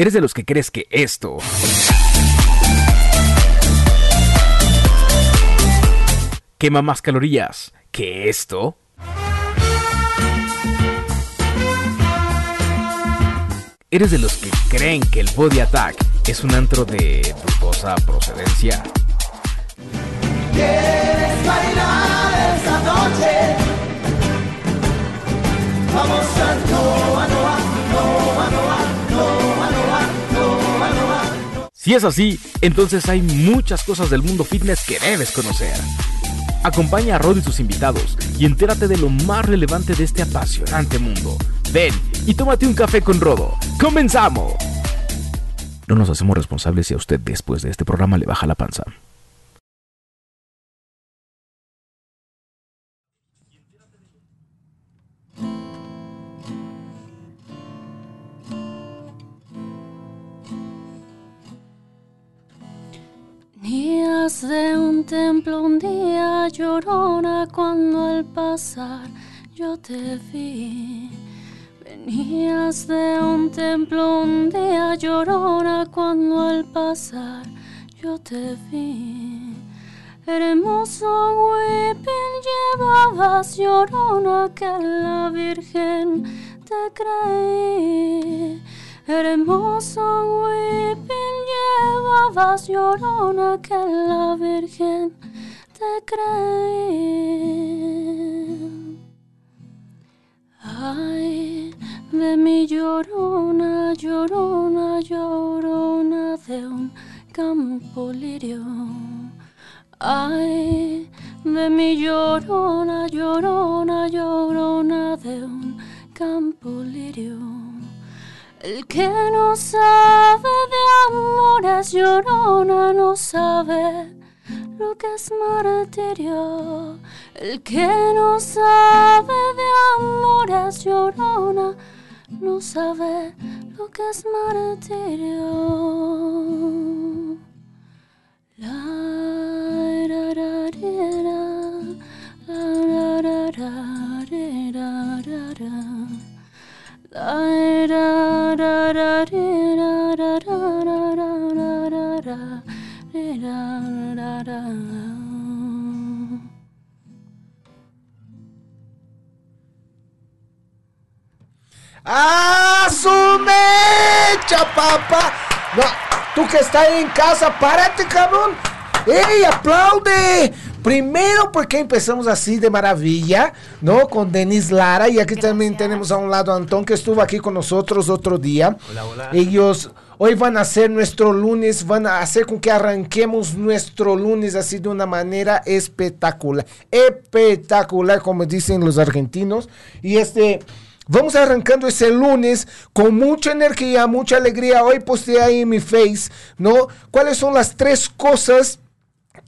¿Eres de los que crees que esto... quema más calorías que esto? ¿Eres de los que creen que el Body Attack es un antro de dudosa procedencia? ¿Quieres bailar Si es así, entonces hay muchas cosas del mundo fitness que debes conocer. Acompaña a Rod y sus invitados y entérate de lo más relevante de este apasionante mundo. Ven y tómate un café con Rodo. ¡Comenzamos! No nos hacemos responsables si a usted después de este programa le baja la panza. Niñas de un templo un día llorona cuando al pasar yo te vi. Venías de un templo un día llorona cuando al pasar yo te vi. Hermoso huipil llevabas llorona que la Virgen te creí. Hermoso huipil llevabas llorona que la Virgen te creí. Ay, de mi llorona, llorona, llorona de un campo lirio. Ay, de mi llorona, llorona, llorona de un campo lirio. El que no sabe de amores llorona no sabe lo que es martirio. El que no sabe de amores llorona no sabe lo que es martirio. La, ra, ra, ra, la, Asumete, papá! chapa, tu que está aí em casa, para de cabrão! Ei, aplaude! Primero porque empezamos así de maravilla, ¿no? Con Denis Lara y aquí también tenemos a un lado a Antón que estuvo aquí con nosotros otro día. Hola, hola. Ellos hoy van a hacer nuestro lunes, van a hacer con que arranquemos nuestro lunes así de una manera espectacular. Espectacular, como dicen los argentinos. Y este... Vamos arrancando ese lunes con mucha energía, mucha alegría. Hoy posteé ahí en mi face, ¿no? ¿Cuáles son las tres cosas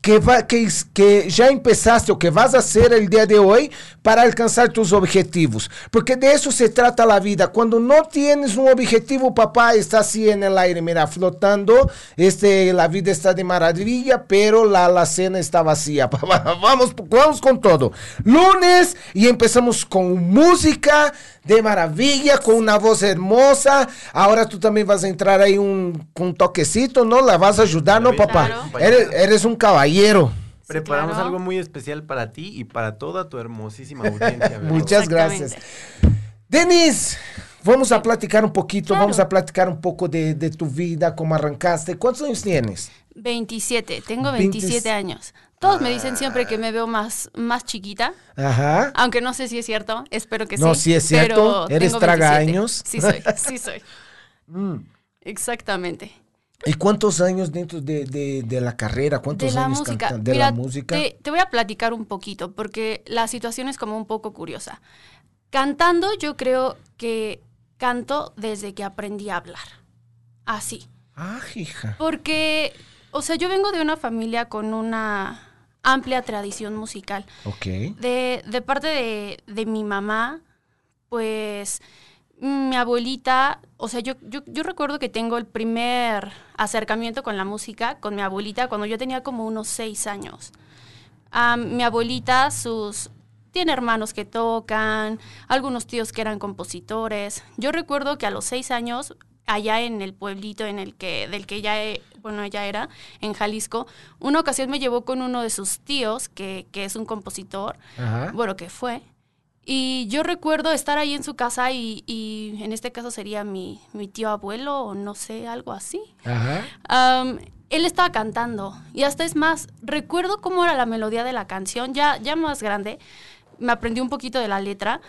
que, va, que, que ya empezaste o que vas a hacer el día de hoy para alcanzar tus objetivos. Porque de eso se trata la vida. Cuando no tienes un objetivo, papá está así en el aire, mira, flotando. Este, la vida está de maravilla, pero la alacena está vacía. Papá. Vamos, vamos con todo. Lunes y empezamos con música de maravilla, con una voz hermosa. Ahora tú también vas a entrar ahí un, con un toquecito, ¿no? La vas a ayudar, ¿no, papá? Claro. Eres, eres un caballero. Preparamos claro. algo muy especial para ti y para toda tu hermosísima audiencia. Muchas gracias. Denis, vamos a platicar un poquito, Claro. vamos a platicar un poco de, de tu vida, cómo arrancaste. ¿Cuántos años tienes? 27, tengo 27 27 años. Todos me dicen siempre que me veo más, más chiquita, Ajá. aunque no sé si es cierto, espero que sí. No, sí es cierto, pero eres tengo traga 27. años. Sí soy, sí soy. Mm. Exactamente. ¿Y cuántos años dentro de, de- de la carrera? ¿Cuántos de la años música. cantando? De Mira, la música. Te, te voy a platicar un poquito, porque la situación es como un poco curiosa. Cantando, yo creo que canto desde que aprendí a hablar. Así. Ah, hija. Porque, o sea, yo vengo de una familia con una amplia tradición musical. Ok. De, de parte de, de mi mamá, pues mi abuelita, o sea, yo, yo, yo recuerdo que tengo el primer acercamiento con la música con mi abuelita cuando yo tenía como unos seis años. Mi abuelita, sus... Tiene hermanos que tocan, algunos tíos que eran compositores. Yo recuerdo que a los seis años allá en el pueblito en el que, del que ya, bueno, ella era, en Jalisco, una ocasión me llevó con uno de sus tíos, que, que es un compositor, Ajá. bueno, que fue. Y yo recuerdo estar ahí en su casa y, y en este caso sería mi, mi tío abuelo o no sé, algo así. Ajá. Él estaba cantando y hasta es más, recuerdo cómo era la melodía de la canción, ya, ya más grande, me aprendí un poquito de la letra,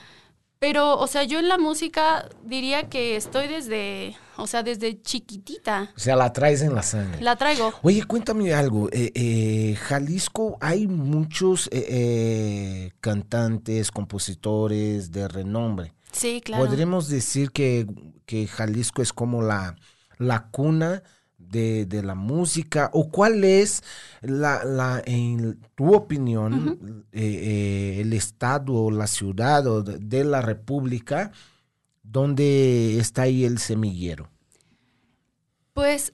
pero, o sea, yo en la música diría que estoy desde, o sea, desde chiquitita, O sea, la traes en la sangre. la traigo. Oye, cuéntame algo. eh, eh, Jalisco, hay muchos eh, cantantes, compositores de renombre. Sí, claro. Podríamos decir que, que Jalisco es como la, la cuna de, de la música. ¿O cuál es, la, la, en tu opinión, eh, eh, el estado o la ciudad o de, de la república donde está ahí el semillero? Pues,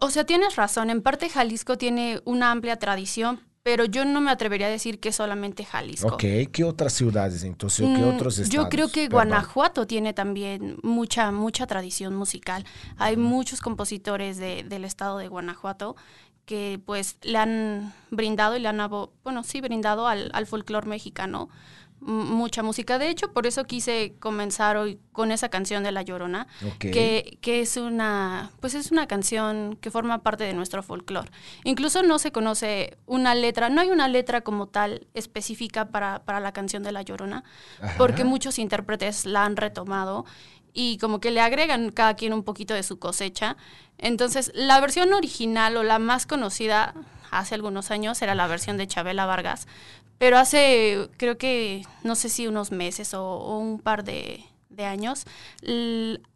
o sea, tienes razón. En parte Jalisco tiene una amplia tradición, pero yo no me atrevería a decir que solamente Jalisco. Ok, ¿qué otras ciudades entonces? ¿O ¿Qué Mm, otros estados? Yo creo que Perdón. Guanajuato tiene también mucha, mucha tradición musical. Hay muchos compositores de- del estado de Guanajuato que pues le han brindado y le han, bueno, sí, brindado al, al folclore mexicano mucha música. De hecho, por eso quise comenzar hoy con esa canción de La Llorona, que, que es una, pues es una canción que forma parte de nuestro folclore. Incluso no se conoce una letra, no hay una letra como tal específica para, para la canción de La Llorona, porque muchos intérpretes la han retomado y como que le agregan cada quien un poquito de su cosecha. Entonces, la versión original o la más conocida hace algunos años era la versión de Chabela Vargas, pero hace, creo que, no sé si unos meses o, o un par de, de años,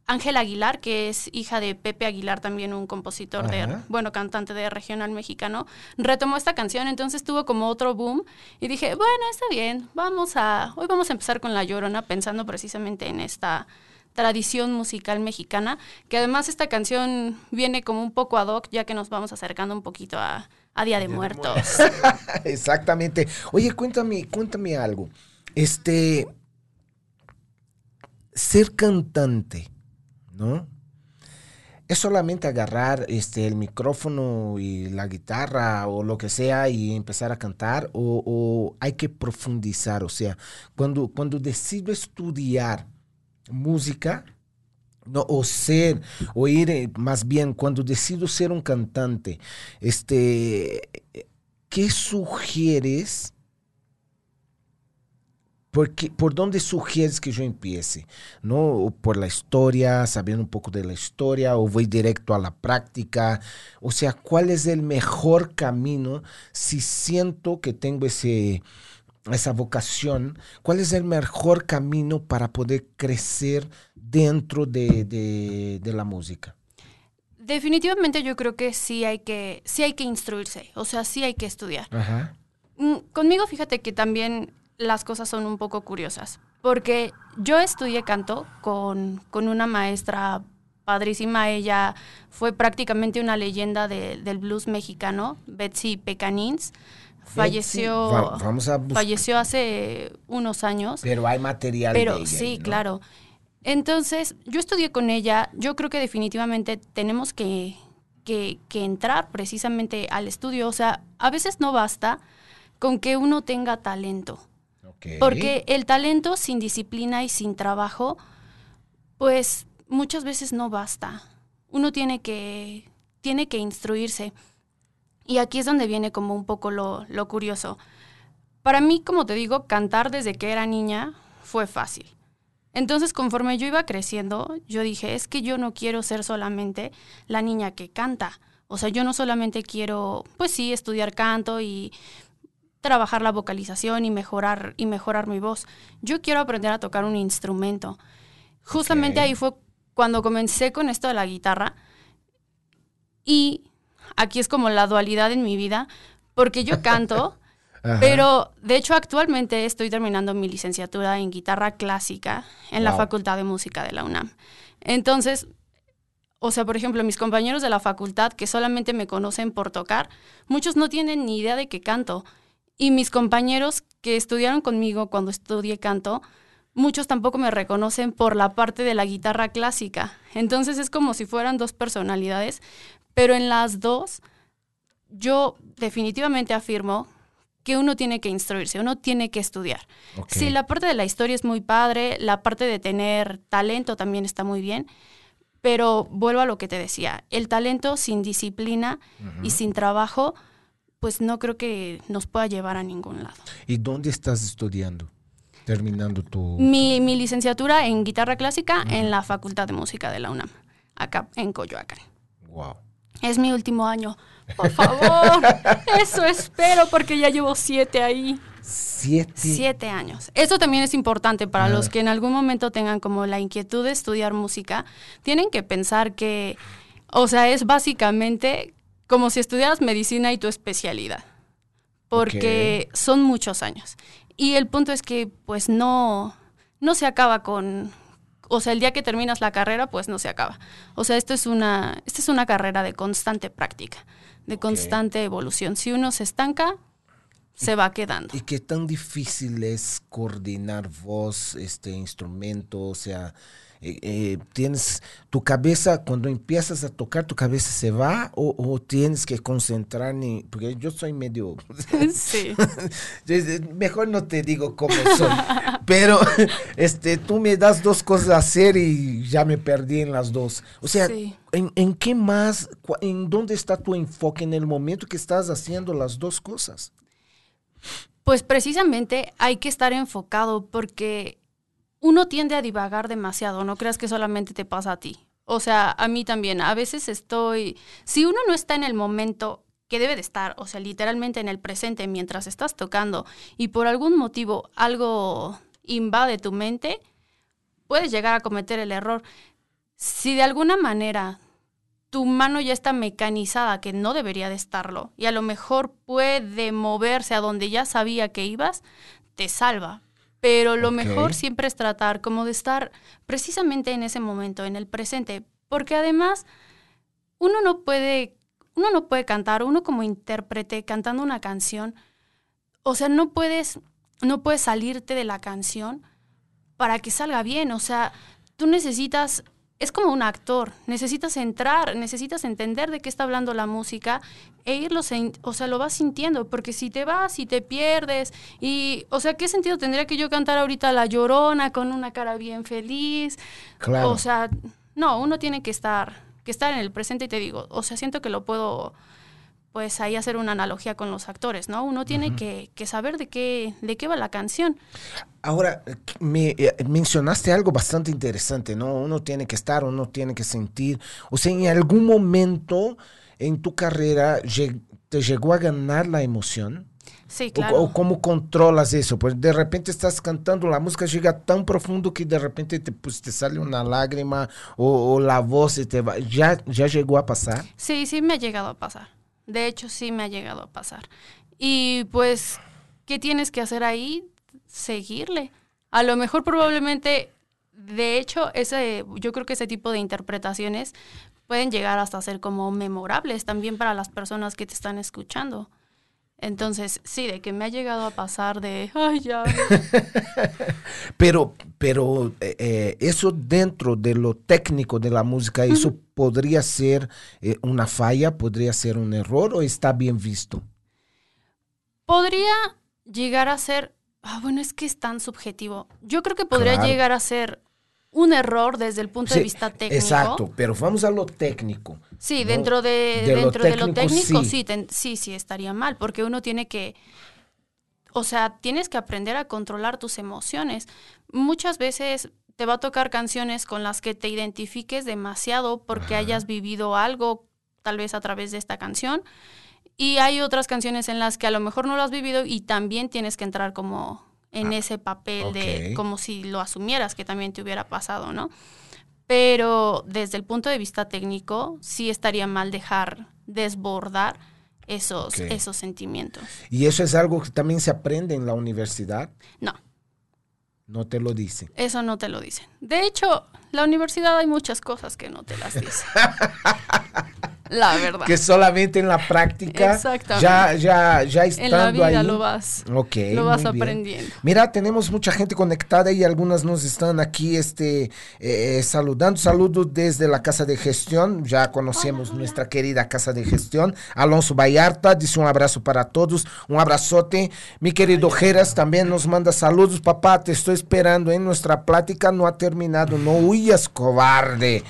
Ángela Aguilar, que es hija de Pepe Aguilar, también un compositor de, bueno, cantante de regional mexicano, retomó esta canción, entonces tuvo como otro boom y dije, bueno, está bien, vamos a, hoy vamos a empezar con La Llorona, pensando precisamente en esta tradición musical mexicana, que además esta canción viene como un poco ad hoc, ya que nos vamos acercando un poquito a, a Día de Muertos. Exactamente. Oye, cuéntame, cuéntame algo. Este, ser cantante, ¿no? Es solamente agarrar este, el micrófono y la guitarra o lo que sea y empezar a cantar o, o hay que profundizar. O sea, cuando, cuando decido estudiar música, no, o ser, o ir, eh, más bien, cuando decido ser un cantante, este, ¿qué sugieres? ¿Por dónde sugieres que yo empiece? ¿No? Por la historia, sabiendo un poco de la historia, o voy directo a la práctica. O sea, ¿cuál es el mejor camino si siento que tengo ese, esa vocación? ¿Cuál es el mejor camino para poder crecer dentro de, de- de la música? Definitivamente yo creo que sí hay que, sí hay que instruirse, o sea, sí hay que estudiar. Ajá. Mm, Conmigo fíjate que también las cosas son un poco curiosas, porque yo estudié canto con, con una maestra padrísima, ella fue prácticamente una leyenda de- del blues mexicano, Betsy Pecanins, falleció, Va- vamos a buscar. falleció hace unos años. Pero hay material Pero de ella sí, claro. Entonces, yo estudié con ella. Yo creo que definitivamente tenemos que, que, que entrar precisamente al estudio. O sea, a veces no basta con que uno tenga talento. Porque el talento sin disciplina y sin trabajo, pues muchas veces no basta. Uno tiene que, tiene que instruirse. Y aquí es donde viene como un poco lo, lo curioso. Para mí, como te digo, cantar desde que era niña fue fácil. Entonces, conforme yo iba creciendo, yo dije, es que yo no quiero ser solamente la niña que canta. O sea, yo no solamente quiero, pues sí, estudiar canto y trabajar la vocalización y mejorar y mejorar mi voz. Yo quiero aprender a tocar un instrumento. Justamente ahí fue cuando comencé con esto de la guitarra. Y aquí es como la dualidad en mi vida, porque yo canto, pero de hecho actualmente estoy terminando mi licenciatura en guitarra clásica en la. Facultad de Música de la UNAM. Entonces, o sea, por ejemplo, mis compañeros de la facultad que solamente me conocen por tocar, muchos no tienen ni idea de que canto. Y mis compañeros que estudiaron conmigo cuando estudié canto, muchos tampoco me reconocen por la parte de la guitarra clásica. Entonces es como si fueran dos personalidades, pero en las dos yo definitivamente afirmo que uno tiene que instruirse, uno tiene que estudiar. Ok. Sí, la parte de la historia es muy padre, la parte de tener talento también está muy bien, pero vuelvo a lo que te decía, el talento sin disciplina y sin trabajo, pues no creo que nos pueda llevar a ningún lado. ¿Y dónde estás estudiando? Terminando tu... Mi, mi licenciatura en guitarra clásica en la Facultad de Música de la UNAM, acá en Coyoacán. Wow. Es mi último año. Por favor, eso espero porque ya llevo siete ahí. Siete. Siete años. Eso también es importante para Ah. los que en algún momento tengan como la inquietud de estudiar música. Tienen que pensar que, o sea, es básicamente como si estudiaras medicina y tu especialidad. Porque son muchos años. Y el punto es que, pues, no, no se acaba con. O sea, el día que terminas la carrera, pues no se acaba. O sea, esto es una, esta es una carrera de constante práctica, de constante evolución. Si uno se estanca, se va quedando. ¿Y qué tan difícil es coordinar voz, este instrumento? O sea, eh, eh, tienes tu cabeza, cuando empiezas a tocar, tu cabeza se va o, o tienes que concentrar en... Porque yo soy medio... Sí. Mejor no te digo cómo soy. Pero este, tú me das dos cosas a hacer y ya me perdí en las dos. O sea, Sí. ¿en, en qué más, en dónde está tu enfoque en el momento que estás haciendo las dos cosas? Pues precisamente hay que estar enfocado porque uno tiende a divagar demasiado, no creas que solamente te pasa a ti. O sea, a mí también, a veces estoy, si uno no está en el momento que debe de estar, o sea, literalmente en el presente mientras estás tocando y por algún motivo algo invade tu mente, puedes llegar a cometer el error. Si de alguna manera tu mano ya está mecanizada, que no debería de estarlo, y a lo mejor puede moverse a donde ya sabía que ibas, te salva. Pero lo mejor siempre es tratar como de estar precisamente en ese momento, en el presente, porque además uno no puede, uno no puede cantar, uno como intérprete cantando una canción, o sea, no puedes, no puedes salirte de la canción para que salga bien, o sea, tú necesitas es como un actor, necesitas entrar, necesitas entender de qué está hablando la música e irlo, o sea, lo vas sintiendo, porque si te vas y te pierdes y, o sea, ¿qué sentido tendría que yo cantar ahorita La Llorona con una cara bien feliz? Claro. O sea, no, uno tiene que estar, que estar en el presente y te digo, o sea, siento que lo puedo, pues ahí hacer una analogía con los actores, ¿no? Uno tiene que, que saber de qué, de qué va la canción. Ahora, me eh, mencionaste algo bastante interesante, ¿no? Uno tiene que estar, uno tiene que sentir. O sea, en algún momento en tu carrera te llegó a ganar la emoción. Sí, O- claro. O, cómo controlas eso? Pues de repente estás cantando, la música llega tan profundo que de repente te, pues, te sale una lágrima o, o la voz se te va. ¿Ya, ¿Ya llegó a pasar? Sí, sí me ha llegado a pasar. De hecho, sí me ha llegado a pasar. Y pues, ¿qué tienes que hacer ahí? Seguirle. A lo mejor probablemente, de hecho, ese, yo creo que ese tipo de interpretaciones pueden llegar hasta ser como memorables también para las personas que te están escuchando. Entonces, sí, de que me ha llegado a pasar de, ay, ya. Pero, pero eh, eh, eso dentro de lo técnico de la música, ¿eso podría ser eh, una falla, podría ser un error o está bien visto? Podría llegar a ser, ah, bueno, es que es tan subjetivo. Yo creo que podría Claro. llegar a ser un error desde el punto de vista técnico. Exacto, pero vamos a lo técnico. Sí, ¿no? dentro de, De lo dentro de lo técnico, técnico sí. sí, ten- sí, sí estaría mal, porque uno tiene que, o sea, tienes que aprender a controlar tus emociones. Muchas veces te va a tocar canciones con las que te identifiques demasiado porque hayas vivido algo, tal vez a través de esta canción, y hay otras canciones en las que a lo mejor no lo has vivido y también tienes que entrar como en ese papel de como si lo asumieras que también te hubiera pasado, ¿no? Pero desde el punto de vista técnico, sí estaría mal dejar desbordar esos, esos sentimientos. Y eso es algo que también se aprende en la universidad, No, no te lo dicen. eso no te lo dicen. De hecho, la universidad hay muchas cosas que no te las dicen. La verdad. que solamente en la práctica ya, ya, ya estando en la vida ahí. lo vas, lo vas bien. aprendiendo. Mira, tenemos mucha gente conectada y algunas nos están aquí este, eh, saludando. Saludos desde la Casa de Gestión. Ya conocemos nuestra querida Casa de Gestión. Alonso Vallarta dice un abrazo para todos. Un abrazote. Mi querido Geras también nos manda saludos. Papá, te estoy esperando en nuestra plática. No ha terminado. No huyas, cobarde.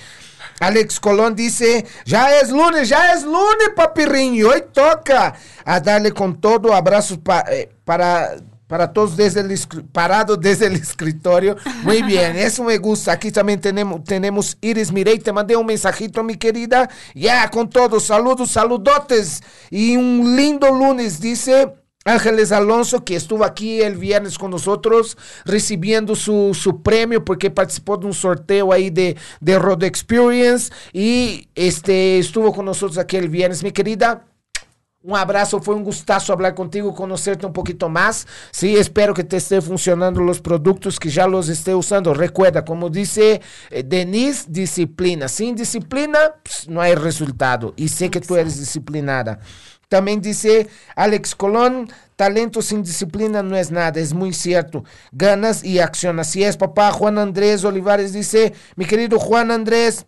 Alex Colón dice, ya es lunes, ya es lunes, papirriño, hoy toca a darle con todo, abrazos pa- eh, para, para todos desde el parado desde el escritorio. Muy bien, eso me gusta. Aquí también tenemos, tenemos Iris Mirey, te mandé un mensajito, mi querida. Ya, con todo, saludos, saludotes. Y un lindo lunes, dice... Ángeles Alonso, que estuvo aquí el viernes con nosotros recibiendo su, su premio porque participó de un sorteo ahí de, de Road Experience y este, estuvo con nosotros aquí el viernes. Mi querida, un abrazo, fue un gustazo hablar contigo, conocerte un poquito más. Sí, espero que te esté funcionando los productos, que ya los esté usando. Recuerda, como dice eh, Denise, disciplina. Sin disciplina, ps, no hay resultado. Y sé que tú eres disciplinada. También dice Alex Colón, talento sin disciplina no es nada, es muy cierto. Ganas y acción. Así es, papá. Juan Andrés Olivares dice, mi querido Juan Andrés,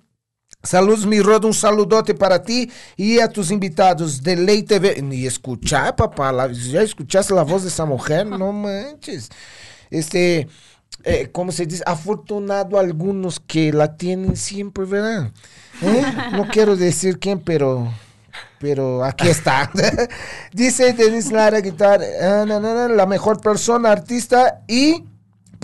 Saludos, mi Rodo, un saludote para ti y a tus invitados de Ley TV. Y escuchar, papá, ya escuchaste la voz de esa mujer, no manches. Este, eh, ¿cómo se dice? Afortunado algunos que la tienen siempre, ¿verdad? ¿Eh? No quiero decir quién, pero, pero aquí está. dice Denis Lara, guitarra, ah, la mejor persona, artista y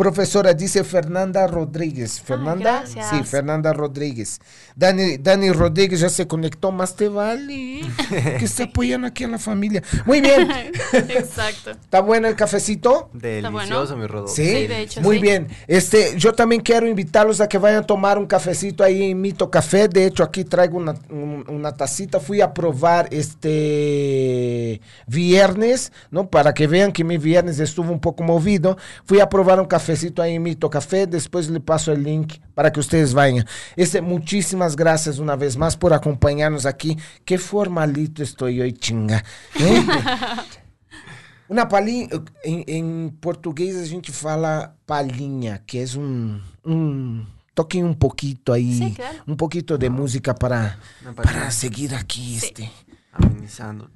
profesora, dice Fernanda Rodríguez. Fernanda, sí, Fernanda Rodríguez. Dani, Dani Rodríguez ya se conectó, más te vale. Que se apoyan aquí a la familia. Muy bien. Exacto. ¿Está bueno el cafecito? Delicioso, mi Rodolfo. Sí, Sí, de hecho, muy sí. bien. Este, yo también quiero invitarlos a que vayan a tomar un cafecito ahí en Mito Café. De hecho, aquí traigo una, un- una tacita. Fui a probar este viernes, ¿no? Para que vean que mi viernes estuvo un poco movido. Fui a probar un cafecito ahí en Mito Café. Después le paso el link para que ustedes vayan. Este, muchísimas gracias una vez más por acompañarnos aquí. Qué formalito estoy hoy, chinga. ¿eh? Una palhinha, em, em português a gente fala palhinha, que é um, um toquem um pouquito aí, Sí, claro. um pouquito de música para para seguir aqui Sí. este. Amenizando.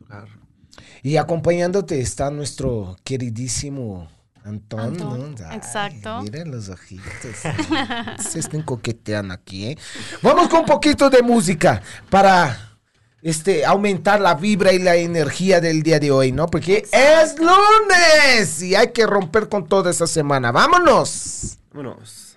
Tocar. E acompanhándote está nuestro queridíssimo Antón. Antón, ¿no? exacto. Miren los ojitos. Se están coqueteando aquí, ¿eh? Vamos con un poquito de música para este, aumentar la vibra y la energía del día de hoy, ¿no? Porque es lunes y hay que romper con toda esa semana. ¡Vámonos! Vámonos.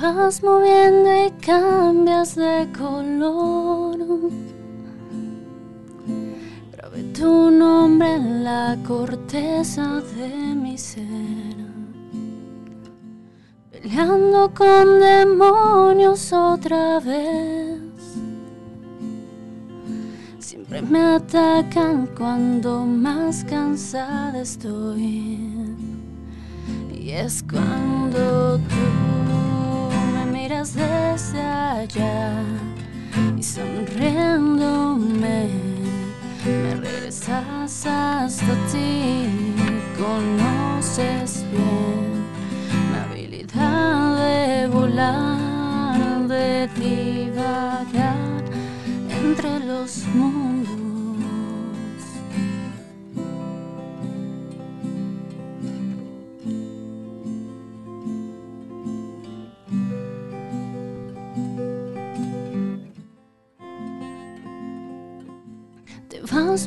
Vas moviendo y cambias de color. Grabé tu nombre en la corteza de mi ser. Peleando con demonios otra vez. Siempre me atacan cuando más cansada estoy. Y es cuando tú miras desde allá y sonriéndome me regresas hasta ti. Conoces bien mi habilidad de volar, de divagar entre los mundos.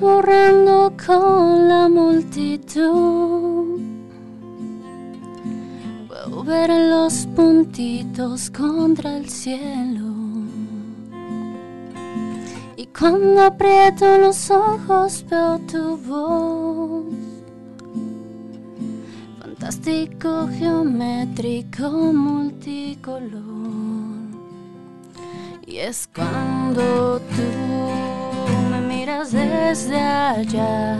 Borrando con la multitud. Puedo ver los puntitos contra el cielo. Cuando aprieto los ojos veo tu voz. Fantástico, geométrico, multicolor. Y es cuando tú miras desde allá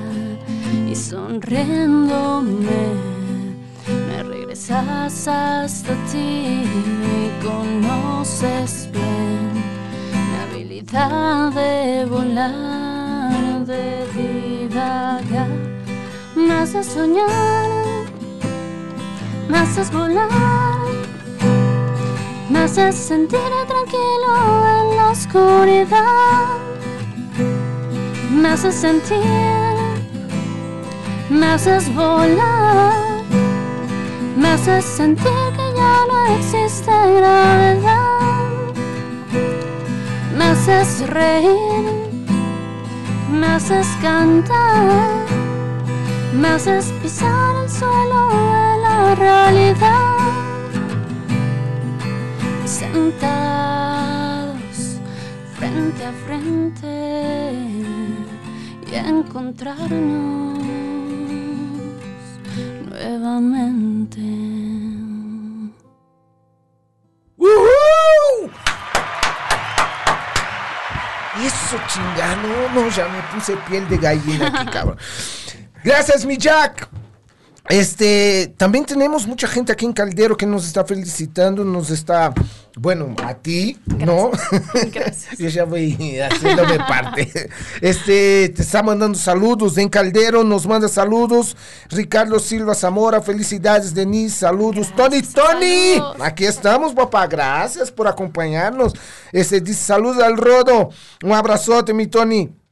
y sonriéndome me regresas hasta ti y conoces bien mi habilidad de volar, de divagar, me haces soñar, me haces volar. Me haces sentir tranquilo en la oscuridad. Me haces sentir, me haces volar. Me haces sentir que ya no existe gravedad. Me haces reír, me haces cantar. Me haces pisar el suelo de la realidad sentados frente a frente y encontrarnos nuevamente. Eso chingano, no, ya me puse piel de gallina aquí, cabrón. Gracias, mi Jack. Este, también tenemos mucha gente aquí en Caldero que nos está felicitando, nos está, bueno, a ti, ¿no? Gracias. Yo ya voy haciéndome parte. Este, te está mandando saludos en Caldero, nos manda saludos. Ricardo Silva Zamora, felicidades, Denise, saludos. Tony, Tony, aquí estamos, papá, gracias por acompañarnos. Este, dice, saludos al Rodo, un abrazote, mi Tony.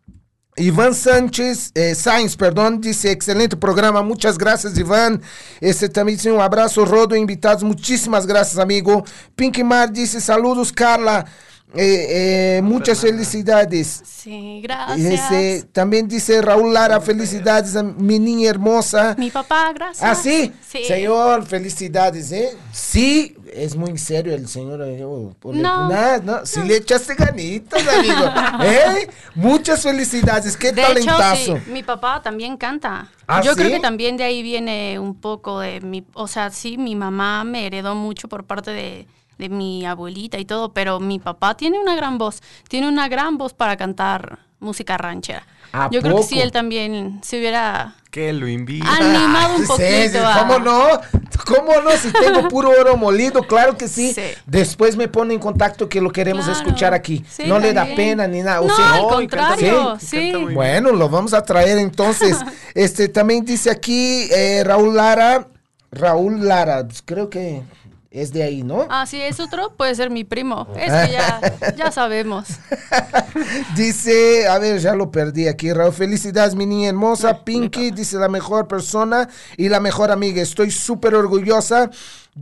Iván Sánchez, eh, Sainz, perdón, dice, excelente programa, muchas gracias Iván. Este también dice un abrazo, Rodo, invitados, muchísimas gracias amigo. Pinky Mar dice, saludos Carla, Eh, eh, muchas felicidades. Sí, gracias. También dice Raúl Lara, felicidades a mi niña hermosa. Mi papá, gracias. Ah, sí. Sí. Señor, felicidades, ¿eh? Sí, es muy serio el señor. eh, oh, por- No. Nah, no, sí le echaste ganitas, amigo. ¿Eh? Muchas felicidades, qué De talentazo. hecho, sí, mi papá también canta. ¿Ah, Yo creo que también de ahí viene un poco de mi, o sea, sí, mi mamá me heredó mucho por parte de, de mi abuelita y todo, pero mi papá tiene una gran voz, tiene una gran voz para cantar música ranchera. ¿A Yo creo que si él también se hubiera Que lo invita. animado un poquito. sí, a- ¿Cómo no? ¿Cómo no? Si tengo puro oro molido, claro que sí. Sí. Después me pone en contacto que lo queremos Claro. escuchar aquí. Sí, no le da pena ni nada. o No, sea, al contrario, sí. Bueno, lo vamos a traer entonces. este también dice aquí eh, Raúl Lara. Raúl Lara, pues, creo que es de ahí, ¿no? Ah, sí, es otro, puede ser mi primo. Es que ya, ya sabemos. Dice, a ver, ya lo perdí aquí, Raúl. Felicidades, mi niña hermosa. Pinky dice la mejor persona y la mejor amiga. Estoy súper orgullosa.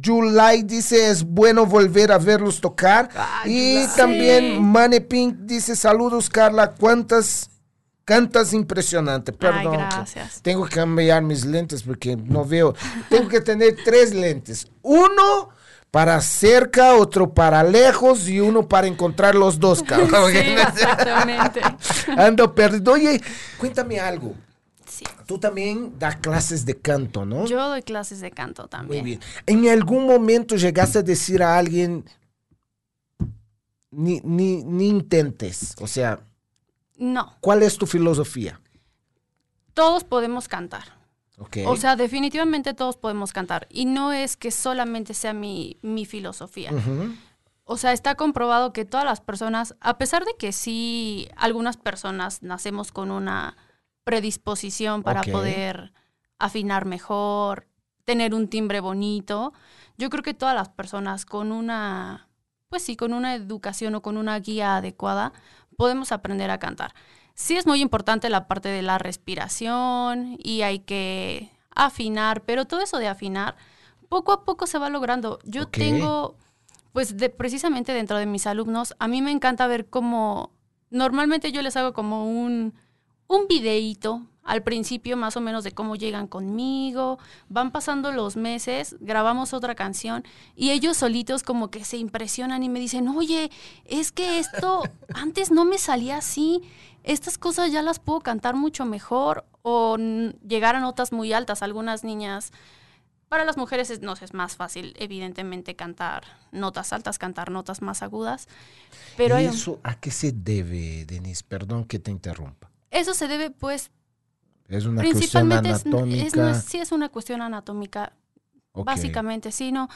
July dice, es bueno volver a verlos tocar. y también Sí. Mane Pink dice, saludos, Carla. ¿Cuántas cantas impresionante? Perdón. gracias. Tengo que cambiar mis lentes porque no veo. Tengo que tener tres lentes. Uno para cerca, otro para lejos y uno para encontrar los dos, cabrón. Sí, exactamente. Ando perdido. Oye, cuéntame algo. Sí. Tú también das clases de canto, ¿no? Yo doy clases de canto Muy también. bien. ¿En algún momento llegaste a decir a alguien, ni, ni, ni intentes? O sea, No, ¿cuál es tu filosofía? todos podemos cantar. Ok. O sea, definitivamente todos podemos cantar. Y no es que solamente sea mi, mi filosofía. O sea, está comprobado que todas las personas, a pesar de que sí, algunas personas nacemos con una predisposición para poder afinar mejor, tener un timbre bonito, yo creo que todas las personas con una, pues sí, con una educación o con una guía adecuada, podemos aprender a cantar. Sí es muy importante la parte de la respiración y hay que afinar, pero todo eso de afinar, poco a poco se va logrando. Yo tengo, pues de, precisamente dentro de mis alumnos, a mí me encanta ver cómo, normalmente yo les hago como un, un videíto al principio más o menos de cómo llegan conmigo, van pasando los meses, grabamos otra canción y ellos solitos como que se impresionan y me dicen, oye, es que esto antes no me salía así, estas cosas ya las puedo cantar mucho mejor o llegar a notas muy altas. Algunas niñas, para las mujeres es, no es más fácil evidentemente cantar notas altas, cantar notas más agudas, pero ¿Y eso a qué se debe, Denise? Perdón que te interrumpa. eso se debe pues Es una cuestión Principalmente es, es- anatómica. es- sí es una cuestión anatómica, básicamente, sí, no.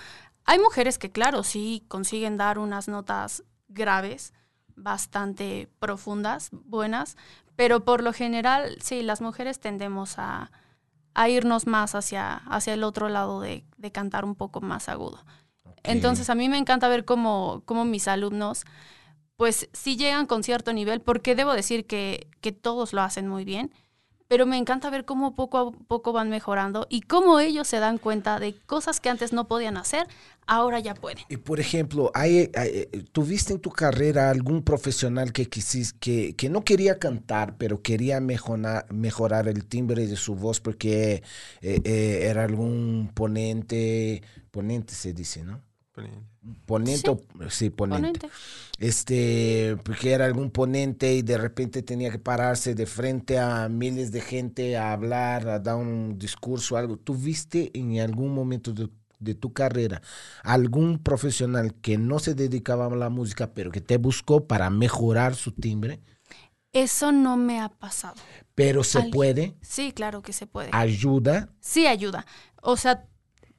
Hay mujeres que, claro, sí consiguen dar unas notas graves, bastante profundas, buenas, pero por lo general, sí, las mujeres tendemos a, a irnos más hacia, hacia el otro lado de, de cantar un poco más agudo. Entonces, a mí me encanta ver cómo, cómo mis alumnos, pues sí llegan con cierto nivel, porque debo decir que, que todos lo hacen muy bien, pero me encanta ver cómo poco a poco van mejorando y cómo ellos se dan cuenta de cosas que antes no podían hacer, ahora ya pueden. Y por ejemplo, hay, hay- ¿tuviste en tu carrera algún profesional que, quisis, que, que no quería cantar, pero quería mejorar, mejorar el timbre de su voz porque eh, eh, era algún ponente, ponente se dice, ¿no? Ponente, Sí. o- sí, ponente. Ponente. Este, porque era algún ponente y de repente tenía que pararse de frente a miles de gente a hablar, a dar un discurso, algo. ¿Tuviste en algún momento de, de tu carrera algún profesional que no se dedicaba a la música, pero que te buscó para mejorar su timbre? Eso no me ha pasado. Pero se Al- puede, Sí, claro que se puede. ayuda. Sí ayuda. O sea,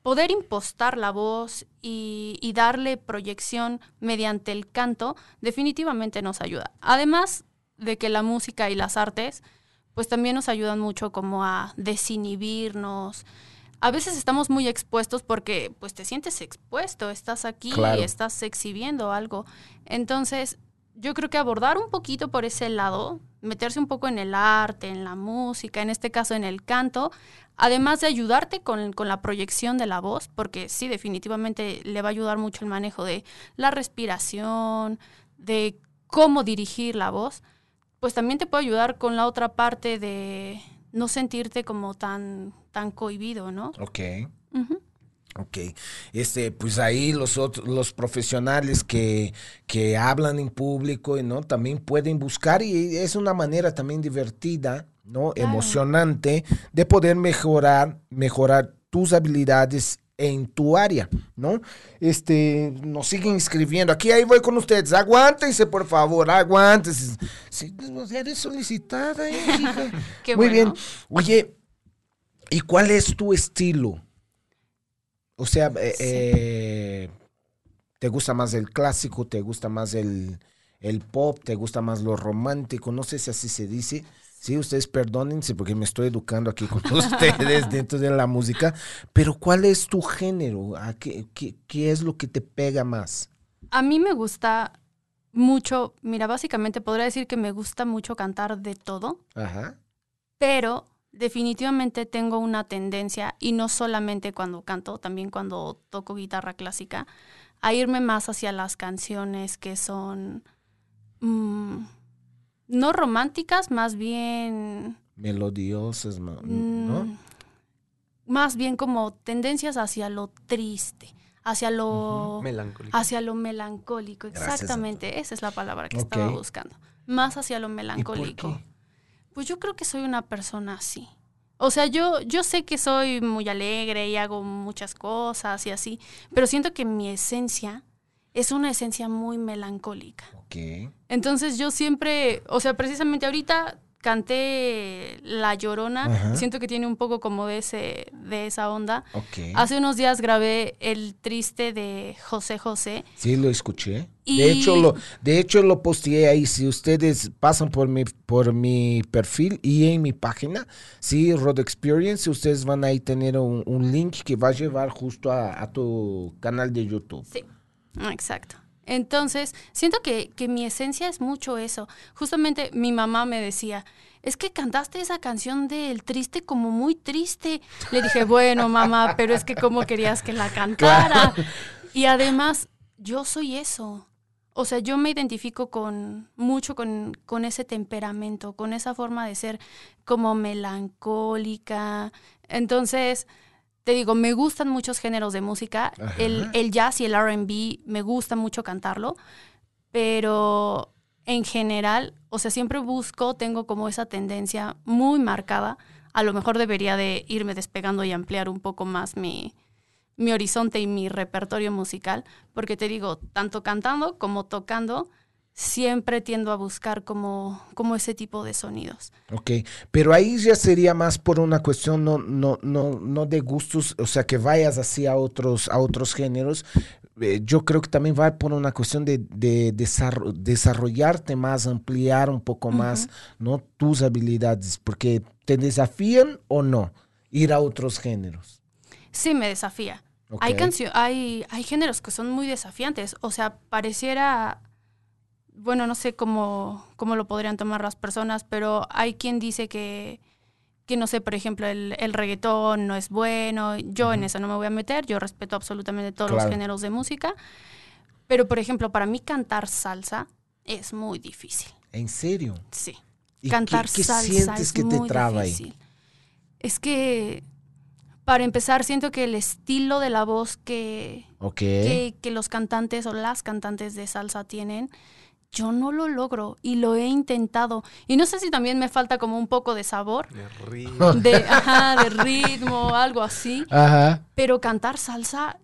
poder impostar la voz y, y darle proyección mediante el canto definitivamente nos ayuda. Además de que la música y las artes, pues también nos ayudan mucho como a desinhibirnos. A veces estamos muy expuestos porque pues te sientes expuesto, estás aquí Claro. y estás exhibiendo algo. Entonces, yo creo que abordar un poquito por ese lado, meterse un poco en el arte, en la música, en este caso en el canto, además de ayudarte con, con la proyección de la voz, porque sí, definitivamente le va a ayudar mucho el manejo de la respiración, de cómo dirigir la voz, pues también te puede ayudar con la otra parte de no sentirte como tan, tan cohibido, ¿no? Ok. Ok, este, pues ahí los otros, los profesionales que, que hablan en público, ¿no? También pueden buscar y es una manera también divertida, ¿no? Claro. Emocionante de poder mejorar, mejorar tus habilidades en tu área, ¿no? Este, nos siguen escribiendo. Aquí ahí voy con ustedes. Aguántense, por favor, aguántense. Sí, eres solicitada, ¿eh, hija? Qué Muy bueno. bien. Oye, ¿y cuál es tu estilo? O sea, eh, eh, ¿te gusta más el clásico? ¿Te gusta más el, el pop? ¿Te gusta más lo romántico? No sé si así se dice. Sí, ustedes perdónense porque me estoy educando aquí con ustedes dentro de la música. Pero ¿cuál es tu género? ¿A qué, qué, qué es lo que te pega más? A mí me gusta mucho, mira, básicamente podría decir que me gusta mucho cantar de todo, Ajá. pero definitivamente tengo una tendencia, y no solamente cuando canto, también cuando toco guitarra clásica, a irme más hacia las canciones que son mm, no románticas, más bien... Melodiosas, ma- ¿no? mm, Más bien como tendencias hacia lo triste, hacia lo... Melancólico. Hacia lo melancólico, exactamente. Esa es la palabra que estaba buscando. Más hacia lo ¿Y por melancólico. qué? Pues yo creo que soy una persona así. O sea, yo, yo sé que soy muy alegre y hago muchas cosas y así, pero siento que mi esencia es una esencia muy melancólica. Ok. Entonces yo siempre, o sea, precisamente ahorita canté La Llorona, Ajá. siento que tiene un poco como de, ese, de esa onda. Ok. Hace unos días grabé El Triste de José José. Sí, lo escuché. Y- De hecho, lo, de hecho, lo posteé ahí. Si ustedes pasan por mi, por mi perfil y en mi página, sí, Road Experience, ustedes van a ahí tener un, un link que va a llevar justo a, a tu canal de YouTube. Sí, exacto. Entonces, siento que, que mi esencia es mucho eso. Justamente mi mamá me decía, es que cantaste esa canción del triste como muy triste. Le dije, bueno, mamá, pero es que cómo querías que la cantara. Y además, yo soy eso. O sea, yo me identifico con mucho con, con ese temperamento, con esa forma de ser como melancólica. Entonces, te digo, me gustan muchos géneros de música. El, el jazz y el RB me gusta mucho cantarlo, pero en general, o sea, siempre busco, tengo como esa tendencia muy marcada. A lo mejor debería de irme despegando y ampliar un poco más mi, mi horizonte y mi repertorio musical, porque te digo, tanto cantando como tocando, siempre tiendo a buscar como, como ese tipo de sonidos. Ok, pero ahí ya sería más por una cuestión no, no, no, no de gustos, o sea, que vayas así a otros, a otros géneros. Eh, yo creo que también va por una cuestión de, de desarro- desarrollarte más, ampliar un poco más, ¿no? Tus habilidades, porque te desafían o no ir a otros géneros. Sí, me desafía. Hay, cancio- hay, hay géneros que son muy desafiantes. O sea, pareciera, bueno, no sé cómo, cómo lo podrían tomar las personas, pero hay quien dice que, que no sé, por ejemplo, el, el reggaetón no es bueno. Yo en eso no me voy a meter. Yo respeto absolutamente todos Claro. los géneros de música. Pero, por ejemplo, para mí cantar salsa es muy difícil. ¿En serio? Sí. ¿Y Cantar qué, qué salsa sientes es que te muy traba ahí? difícil. Es que, para empezar, siento que el estilo de la voz que, que, que los cantantes o las cantantes de salsa tienen, yo no lo logro y lo he intentado. Y no sé si también me falta como un poco de sabor, De ritmo. de, ajá, de ritmo, algo así. Ajá. Pero cantar salsa,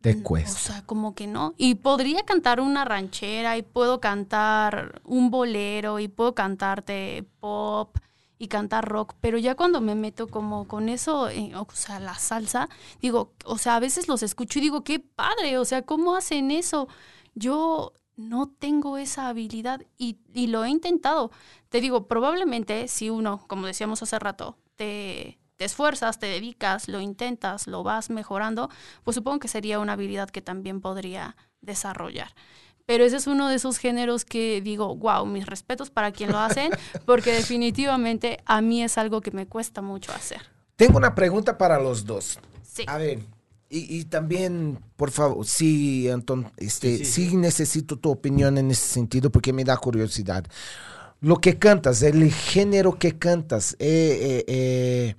Te o cuesta. sea, como que no. Y podría cantar una ranchera y puedo cantar un bolero y puedo cantarte pop y cantar rock, pero ya cuando me meto como con eso, eh, o sea, la salsa, digo, o sea, a veces los escucho y digo, qué padre, o sea, ¿cómo hacen eso? Yo no tengo esa habilidad y, y lo he intentado. Te digo, probablemente si uno, como decíamos hace rato, te, te esfuerzas, te dedicas, lo intentas, lo vas mejorando, pues supongo que sería una habilidad que también podría desarrollar. Pero ese es uno de esos géneros que digo, wow, mis respetos para quien lo hacen, porque definitivamente a mí es algo que me cuesta mucho hacer. Tengo una pregunta para los dos. Sí. A ver, y, y también, por favor, sí, Anton, este, sí, Sí, sí, necesito tu opinión en ese sentido porque me da curiosidad. Lo que cantas, el género que cantas, eh, eh, eh,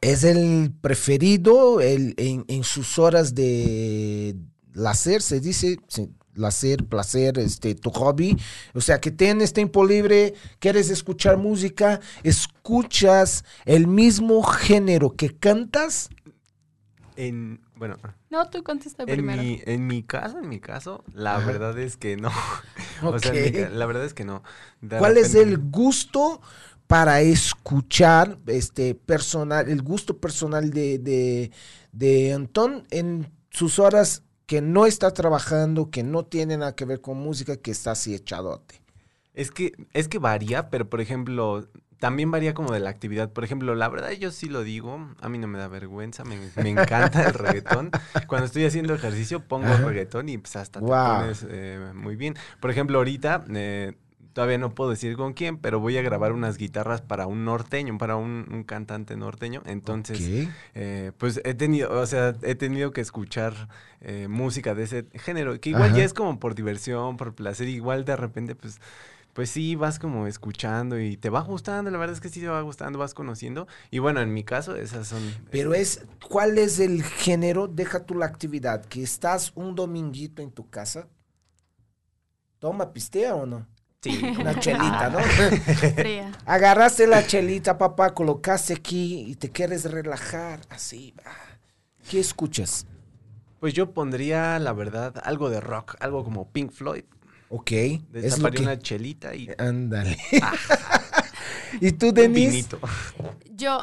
¿es el preferido el, en, en sus horas de placer, se dice? Sí, placer, placer, este, tu hobby. O sea, que tienes tiempo libre, quieres escuchar música, escuchas el mismo género que cantas. En, bueno, No, tú contesta en primero. mi, en mi caso, en mi caso, la Ajá. verdad es que no. O sea, mi la verdad es que no. De ¿Cuál es el gusto para escuchar, este, personal, el gusto personal de, de, de Antón en sus horas que no está trabajando, que no tiene nada que ver con música, que está así echadote? Es que, es que varía, pero por ejemplo, también varía como de la actividad. Por ejemplo, la verdad yo sí lo digo, a mí no me da vergüenza, me, me encanta el reggaetón. Cuando estoy haciendo ejercicio pongo reggaetón y pues hasta te pones eh, muy bien. Por ejemplo, ahorita eh, todavía no puedo decir con quién, pero voy a grabar unas guitarras para un norteño, para un, un cantante norteño. Entonces, eh, pues he tenido, o sea, he tenido que escuchar eh, música de ese género, que igual Ajá. ya es como por diversión, por placer, igual de repente, pues, pues sí, vas como escuchando y te va gustando, la verdad es que sí te va gustando, vas conociendo. Y bueno, en mi caso, esas son... Pero es, ¿cuál es el género? Deja tú la actividad, que estás un dominguito en tu casa. Toma, pistea o no? Sí, Una chelita, ¿no? Fría. Agarraste la chelita, papá, colocaste aquí y te quieres relajar, así. ¿Qué escuchas? pues yo pondría, la verdad, algo de rock, algo como Pink Floyd. Ok, es lo Destaparía que... una chelita y Ándale. ¿Y tú, Denise? Yo,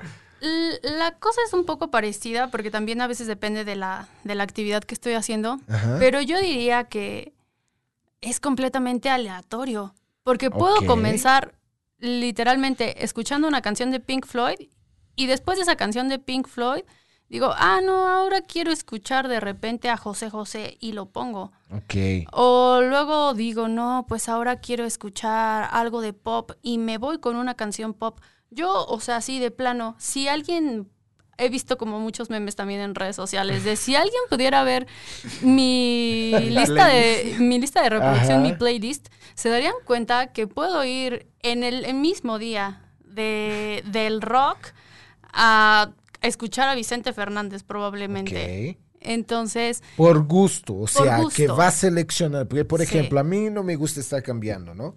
la cosa es un poco parecida porque también a veces depende de la, de la actividad que estoy haciendo, Ajá. pero yo diría que es completamente aleatorio, porque puedo comenzar literalmente escuchando una canción de Pink Floyd y después de esa canción de Pink Floyd digo, ah, no, ahora quiero escuchar de repente a José José y lo pongo. Ok. O luego digo, no, pues ahora quiero escuchar algo de pop y me voy con una canción pop. Yo, o sea, así de plano, si alguien he visto como muchos memes también en redes sociales de si alguien pudiera ver mi lista de mi lista de reproducción, Ajá. mi playlist, se darían cuenta que puedo ir en el, el mismo día de, del rock a escuchar a Vicente Fernández probablemente. Ok. Entonces, Por gusto, o Por sea, gusto. que va a seleccionar. Porque, por Sí. ejemplo, a mí no me gusta estar cambiando, ¿no?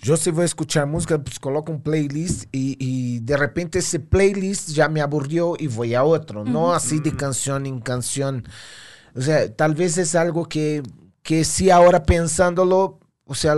Yo si voy a escuchar música, pues coloco un playlist y, y de repente ese playlist ya me aburrió y voy a otro, no así de canción en canción. O sea, tal vez es algo que, que sí ahora pensándolo, o sea,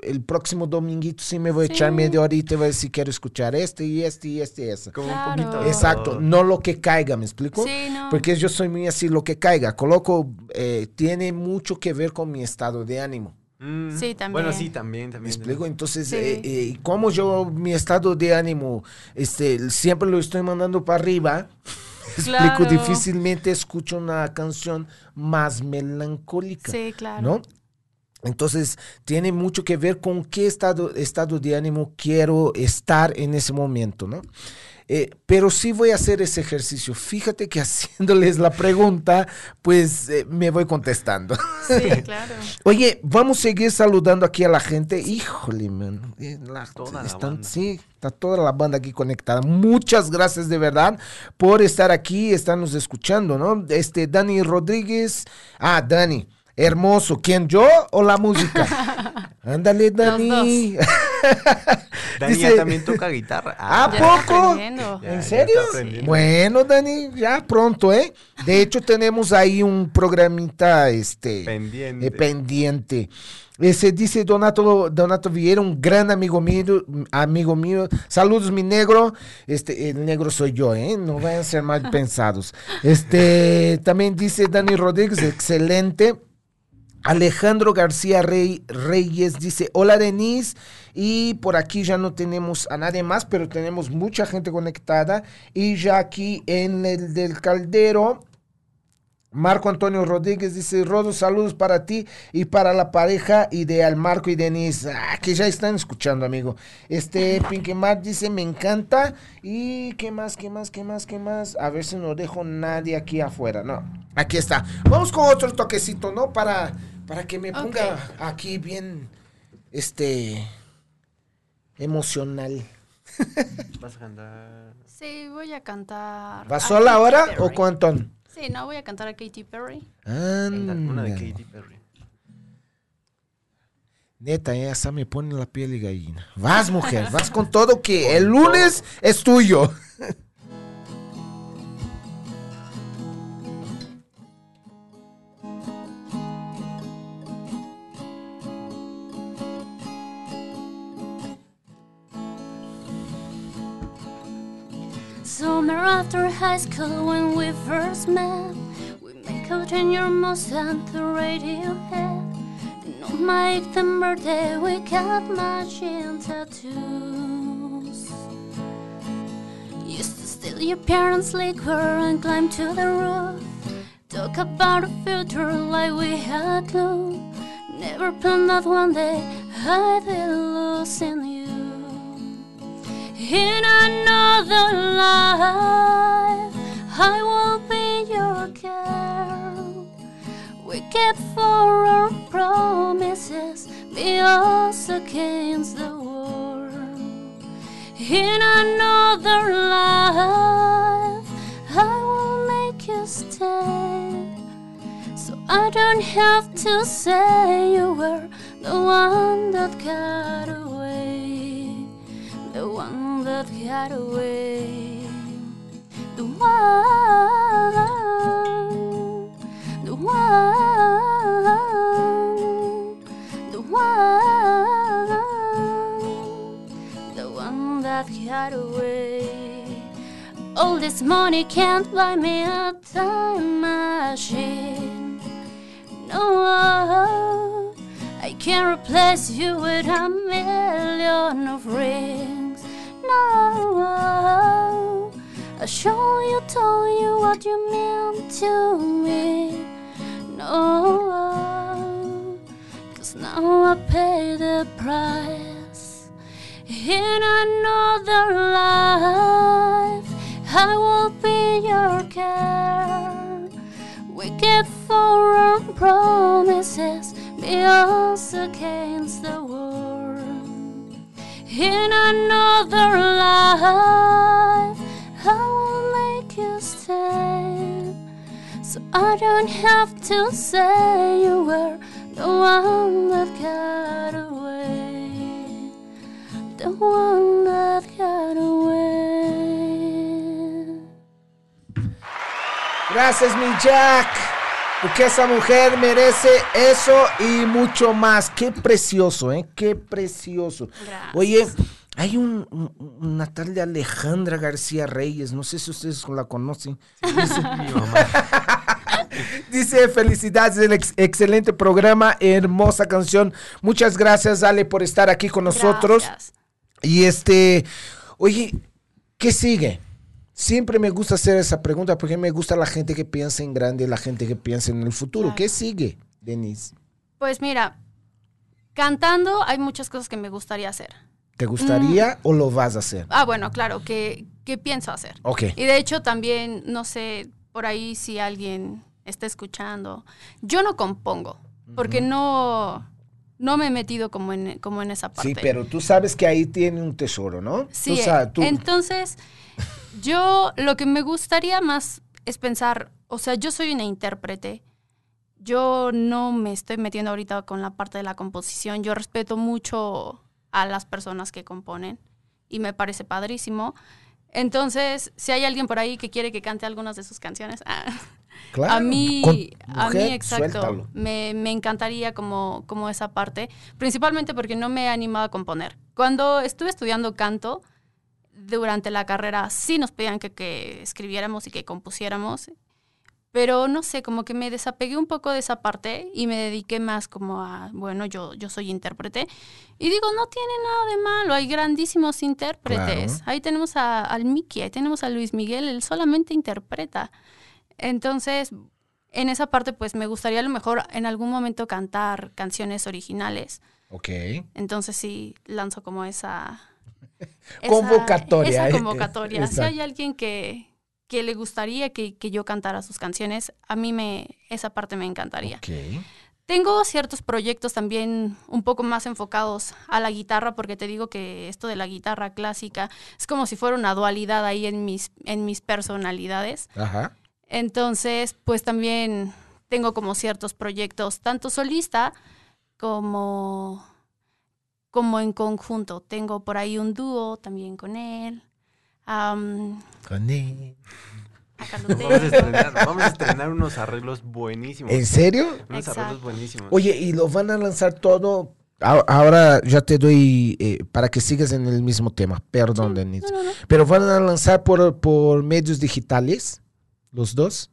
el próximo dominguito sí me voy a Sí. echar media horita y voy a decir quiero escuchar este y este y este y este. Como Claro. un poquito. Exacto, no lo que caiga, ¿me explico? Sí, no. Porque yo soy muy así, lo que caiga. Coloco, eh, tiene mucho que ver con mi estado de ánimo. Mm, Sí, también. Bueno, sí, también, ¿Me también. explico? Entonces, Sí. eh, eh, como yo, mi estado de ánimo, este, siempre lo estoy mandando para arriba, explico, Claro. difícilmente escucho una canción más melancólica. sí, claro. ¿no? Entonces, tiene mucho que ver con qué estado, estado de ánimo quiero estar en ese momento, ¿no? Eh, pero sí voy a hacer ese ejercicio. Fíjate que haciéndoles la pregunta, pues eh, me voy contestando. Sí, claro. Oye, vamos a seguir saludando aquí a la gente. Híjole, man. eh, la- Toda la banda. Sí, está toda la banda aquí conectada. Muchas gracias de verdad por estar aquí, estarnos escuchando, ¿no? Este, Dani Rodríguez. Ah, Dani. Hermoso. ¿Quién, yo o la música? Ándale, Dani. Dani Dice- ya también toca guitarra. ¿A Ya está poco? ¿En ya serio? está. Bueno, Dani, ya pronto, ¿eh? De hecho, tenemos ahí un programita, este... Pendiente. eh, pendiente. Ese dice Donato, Donato Vieira, un gran amigo mío, amigo mío. Saludos, mi negro. Este, el negro soy yo, ¿eh? No vayan a ser mal pensados. Este, también dice Dani Rodríguez, excelente. Alejandro García Rey, Reyes dice, hola Denise, y por aquí ya no tenemos a nadie más, pero tenemos mucha gente conectada, y ya aquí en el del caldero, Marco Antonio Rodríguez dice, Rodo, saludos para ti y para la pareja ideal, Marco y Denise, ah, que ya están escuchando, amigo. Este, Pinky Mar dice, me encanta, y qué más, qué más, qué más, qué más, a ver si no dejo nadie aquí afuera, no, aquí está. Vamos con otro toquecito, ¿no? Para, para que me ponga aquí bien, este, emocional. Vas a cantar. Sí, voy a cantar. ¿Vas a sola ahora o con Antón? Sí, no, voy a cantar a Katy Perry. Una de. Katy Perry. Neta, eh, esa me pone la piel de gallina. Vas, mujer, vas con todo que el lunes es tuyo. Summer after high school when we first met. We make out in your Mustang to Radiohead And on my 18th birthday we got matching tattoos. Used to steal your parents' liquor and climb to the roof. Talk about the future like we had clue Never planned that one day I'd be losing you in another life, I will be your girl. We kept for our promises, be us against the world. In another life, I will make you stay. So I don't have to say you were the one that got away. Away. The one. The one. The one. The one that got away. All this money can't buy me a time machine. No, I can't replace you with a million of rings. No, I show you, told you what you meant to me. No, cause now I pay the price. In another life, I will be your care. We get foreign promises, be us against the world. In another life, I will make you stay. So I don't have to say you were the one that got away. The one that got away. Gracias, mi Jack. Porque esa mujer merece eso y mucho más. Qué precioso, ¿eh? Qué precioso. Gracias. Oye, hay un, un- una tal de Alejandra García Reyes. No sé si ustedes la conocen. Dice, felicidades ex- excelente programa, hermosa canción. Muchas gracias, Ale, por estar aquí con nosotros. Gracias. Y este, oye, ¿qué sigue? Siempre me gusta hacer esa pregunta porque me gusta la gente que piensa en grande, la gente que piensa en el futuro. Claro. ¿Qué sigue, Denise? Pues mira, cantando hay muchas cosas que me gustaría hacer. ¿Te gustaría o lo vas a hacer? Ah, bueno, claro, que, que pienso hacer. Ok. Y de hecho también, no sé, por ahí si alguien está escuchando, yo no compongo, porque no, no me he metido como en, como en esa parte. Sí, pero tú sabes que ahí tiene un tesoro, ¿no? Sí, Tú sa- tú- entonces yo lo que me gustaría más es pensar, o sea, yo soy una intérprete, yo no me estoy metiendo ahorita con la parte de la composición, yo respeto mucho a las personas que componen y me parece padrísimo. Entonces, si hay alguien por ahí que quiere que cante algunas de sus canciones, ah, Claro, a mí, a mí exacto, me, me encantaría como, como esa parte, principalmente porque no me he animado a componer. Cuando estuve estudiando canto, durante la carrera sí nos pedían que, que escribiéramos y que compusiéramos, pero no sé, como que me desapegué un poco de esa parte y me dediqué más como a, bueno, yo, yo soy intérprete. Y digo, no tiene nada de malo, hay grandísimos intérpretes. Claro. Ahí tenemos a, al Mickey, ahí tenemos a Luis Miguel, él solamente interpreta. Entonces, en esa parte, pues me gustaría a lo mejor en algún momento cantar canciones originales. Ok. Entonces sí lanzo como esa... esa- Convocatoria, Esa eh, convocatoria. Si hay alguien que, que le gustaría que, que yo cantara sus canciones, a mí me esa parte me encantaría. Tengo ciertos proyectos también un poco más enfocados a la guitarra, porque te digo que esto de la guitarra clásica es como si fuera una dualidad ahí en mis, en mis personalidades. Ajá. Entonces, pues también tengo como ciertos proyectos, tanto solista como, como en conjunto. Tengo por ahí un dúo también con él. Am, Con él. acá lo Vamos a tengo. estrenar, vamos a estrenar unos arreglos buenísimos. ¿En serio? Unos Exacto. arreglos buenísimos. Oye, y lo van a lanzar todo. Ahora ya te doy eh, para que sigas en el mismo tema. Perdón, Denise. No, no, no. Pero van a lanzar por, por medios digitales, los dos.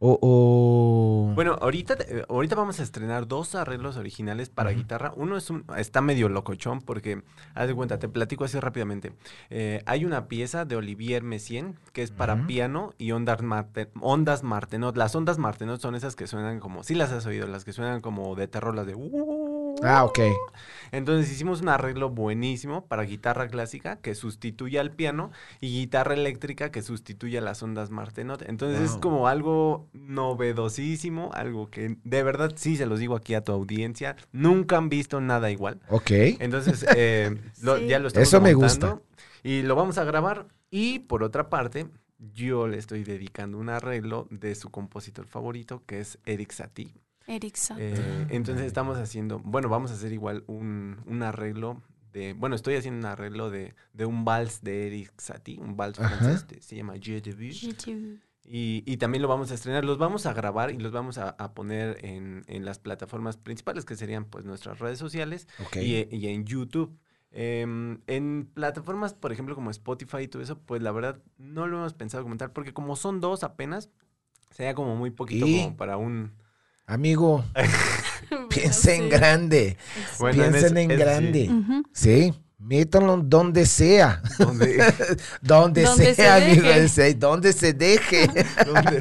O, o- Bueno, ahorita, eh, ahorita vamos a estrenar dos arreglos originales para guitarra. Uno es un, está medio locochón porque, haz de cuenta, te platico así rápidamente. Eh, hay una pieza de Olivier Messiaen que es para piano y ondas, marte- ondas martenot. Las ondas martenot son esas que suenan como, sí las has oído, las que suenan como de terror, las de... "Uh". Ah, ok. Entonces hicimos un arreglo buenísimo para guitarra clásica que sustituye al piano y guitarra eléctrica que sustituye a las ondas Martenot. Entonces es como algo novedosísimo, algo que de verdad sí se los digo aquí a tu audiencia, nunca han visto nada igual. Ok. Entonces eh, lo- Sí. ya lo estamos Eso me gusta. Y lo vamos a grabar y por otra parte yo le estoy dedicando un arreglo de su compositor favorito que es Eric Satie. Erickson. Eh, entonces estamos haciendo, bueno, vamos a hacer igual un, un arreglo de, bueno, estoy haciendo un arreglo de, de un vals de Eric Satie, un vals Ajá. francés, de- se llama Jeu de Vue, y, y también lo vamos a estrenar, los vamos a grabar y los vamos a, a poner en, en las plataformas principales, que serían pues nuestras redes sociales y, y en YouTube. Em, en plataformas, por ejemplo, como Spotify y todo eso, pues la verdad no lo hemos pensado comentar, porque como son dos apenas, sería como muy poquito Y- como para un... Amigo, piensa en grande. Bueno, en Piensen en sí. grande. Sí, métanlo donde sea. donde, Donde, Donde sea, se amigo. deje. ese, Donde se deje. donde-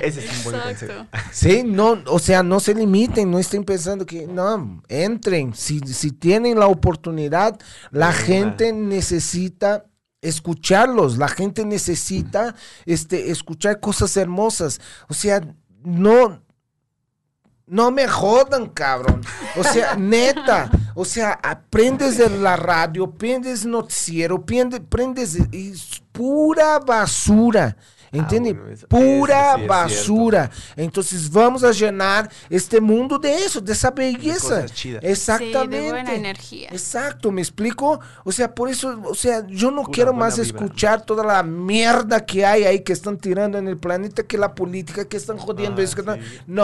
Ese es un buen consejo. Sí, no, o sea, no se limiten, no estén pensando que, no, entren. Si, si tienen la oportunidad, la gente necesita escucharlos. La gente necesita este, escuchar cosas hermosas. O sea, no, no me jodan, cabrón. O sea, neta. O sea, aprendes de la radio, prendes noticiero, prende- prendes y es pura basura. Bueno, eso- pura es basura. Entonces vamos a llenar este mundo de eso, de esa belleza. cosas chidas. Exactamente. Sí, de buena energía. Exacto, ¿me explico? O sea, por eso, o sea, yo no Pura quiero más vibra. escuchar toda la mierda que hay ahí que están tirando en el planeta, que la política, que están jodiendo. Ah, eso, sí. no.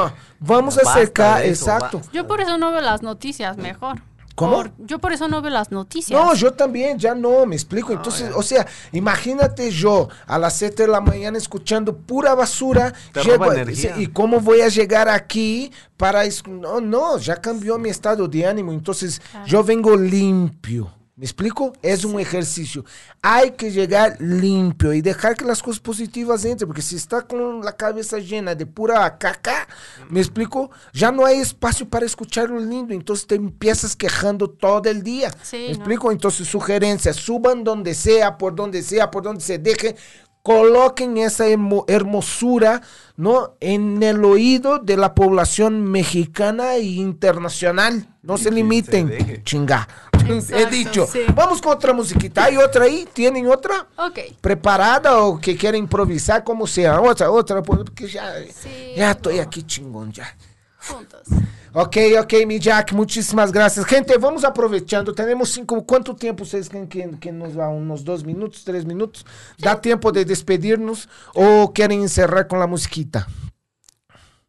no, vamos a acercar, de eso, exacto. Yo por eso no veo las noticias mejor. ¿Cómo? Por- yo por eso no veo las noticias. No, yo también, ya no, me explico. Entonces, o sea, imagínate yo a las 7 de la mañana escuchando pura basura. Te llego roba a- energía. ¿Y cómo voy a llegar aquí para... No, no, ya cambió mi estado de ánimo. Entonces, yo vengo limpio. ¿Me explico? Es un ejercicio. Hay que llegar limpio y dejar que las cosas positivas entren, porque si está con la cabeza llena de pura caca, ¿me explico? Ya no hay espacio para escuchar lo lindo, entonces te empiezas quejando todo el día. Sí, ¿Me ¿no? explico? Entonces, sugerencias, suban donde sea, por donde sea, por donde se deje, coloquen esa hermo- hermosura, ¿no? En el oído de la población mexicana e internacional. No Y se limiten, chinga. He Exacto, dicho. sí. Vamos con otra musiquita. ¿Hay otra ahí? ¿Tienen otra? Ok. ¿Preparada o que quieren improvisar? Como sea. Otra, otra, porque ya, Sí, ya estoy aquí chingón ya. Juntos. Ok, ok, mi Jack, muchísimas gracias. Gente, vamos aprovechando. Tenemos cinco. ¿Cuánto tiempo ustedes creen que, que nos va? ¿Unos dos minutos, tres minutos? ¿Da tiempo de despedirnos o quieren cerrar con la musiquita?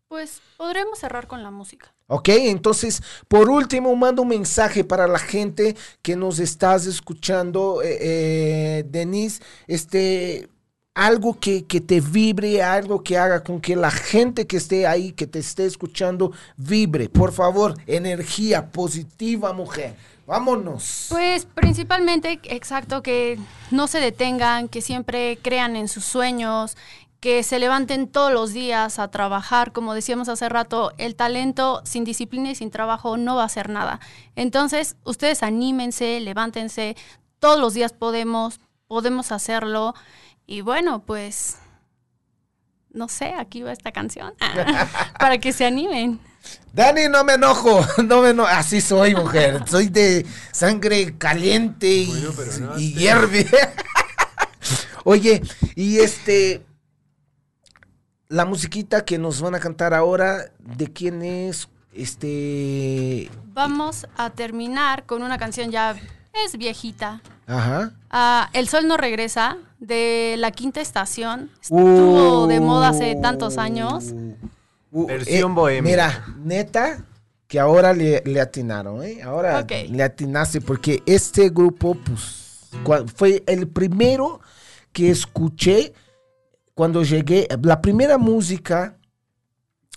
Pues podremos cerrar con la música. Ok, entonces, por último, mando un mensaje para la gente que nos estás escuchando, eh, eh, Denise, este, algo que, que te vibre, algo que haga con que la gente que esté ahí, que te esté escuchando, vibre. Por favor, energía positiva, mujer. Vámonos. Pues principalmente, exacto, que no se detengan, que siempre crean en sus sueños, que se levanten todos los días a trabajar. Como decíamos hace rato, el talento sin disciplina y sin trabajo no va a hacer nada. Entonces, ustedes anímense, levántense, todos los días podemos, podemos hacerlo. Y bueno, pues, no sé, aquí va esta canción, para que se animen. Dani, no me enojo, no me enojo. Así soy, mujer. Soy de sangre caliente y, Bueno, pero no y te- hierve. Oye, y este. La musiquita que nos van a cantar ahora, ¿de quién es? Este. Vamos a terminar con una canción ya, es viejita. Ajá. Ah, El Sol no regresa, de la quinta estación. Estuvo de moda hace tantos años. Uh, Versión bohemia. Mira, neta, que ahora le, le atinaron, ¿eh? Ahora Ok. le atinaste porque este grupo, pues, fue el primero que escuché cuando llegué, la primera música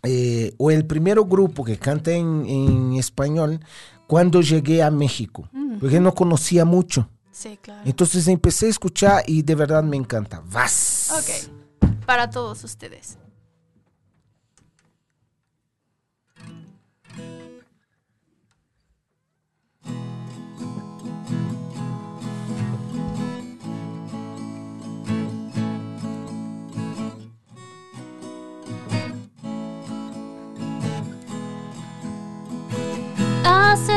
eh, o el primer grupo que canta en, en español cuando llegué a México, porque no conocía mucho. Sí, claro. Entonces empecé a escuchar y de verdad me encanta. Vas. Ok, para todos ustedes.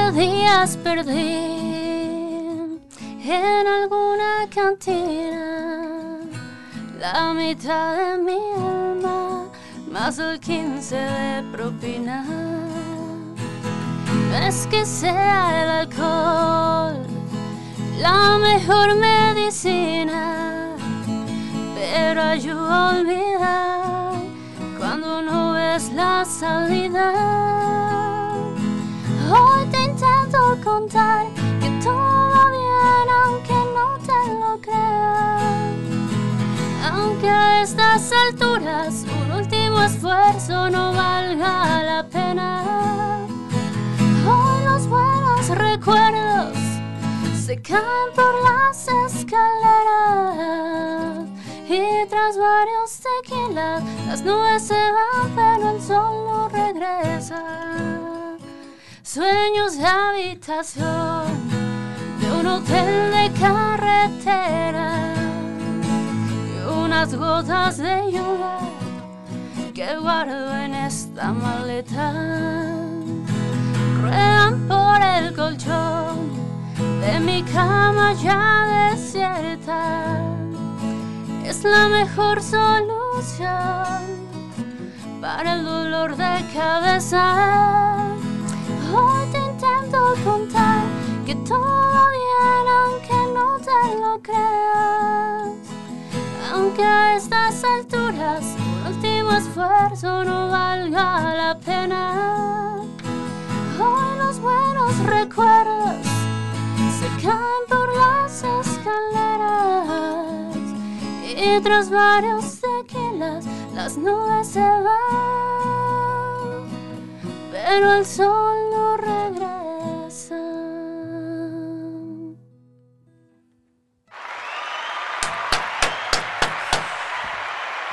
Hace días perdí en alguna cantina la mitad de mi alma más el 15 de propina. No es que sea el alcohol la mejor medicina, pero ayuda a olvidar cuando no ves la salida. Contar que todo va bien aunque no te lo creas. Aunque a estas alturas un último esfuerzo no valga la pena. Hoy los buenos recuerdos se caen por las escaleras. Y tras varios tequilas las nubes se van pero el sol no regresa sueños de habitación de un hotel de carretera y unas gotas de lluvia que guardo en esta maleta. Ruedan por el colchón de mi cama ya desierta. Es la mejor solución para el dolor de cabeza. Hoy te intento contar que todo bien aunque no te lo creas. Aunque a estas alturas un último esfuerzo no valga la pena. Hoy los buenos recuerdos se caen por las escaleras y tras varios tequilas las nubes se van, pero el sol no regresa.